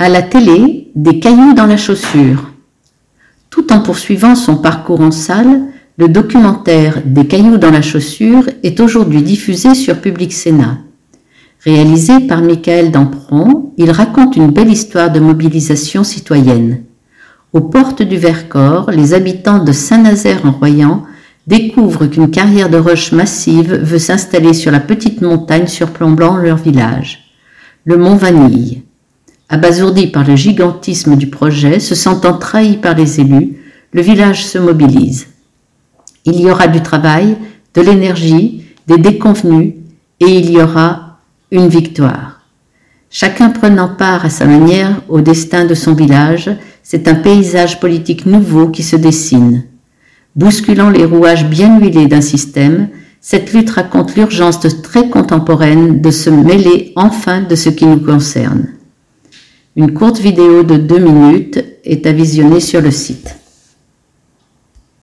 À la télé, des cailloux dans la chaussure. Tout en poursuivant son parcours en salle, le documentaire Des cailloux dans la chaussure est aujourd'hui diffusé sur Public Sénat. Réalisé par Michael Dampron, il raconte une belle histoire de mobilisation citoyenne. Aux portes du Vercors, les habitants de Saint-Nazaire-en-Royan découvrent qu'une carrière de roches massive veut s'installer sur la petite montagne surplombant leur village, le Mont Vanille. Abasourdi par le gigantisme du projet, se sentant trahi par les élus, le village se mobilise. Il y aura du travail, de l'énergie, des déconvenus, et il y aura une victoire. Chacun prenant part à sa manière au destin de son village, c'est un paysage politique nouveau qui se dessine. Bousculant les rouages bien huilés d'un système, cette lutte raconte l'urgence très contemporaine de se mêler enfin de ce qui nous concerne. Une courte vidéo de deux minutes est à visionner sur le site.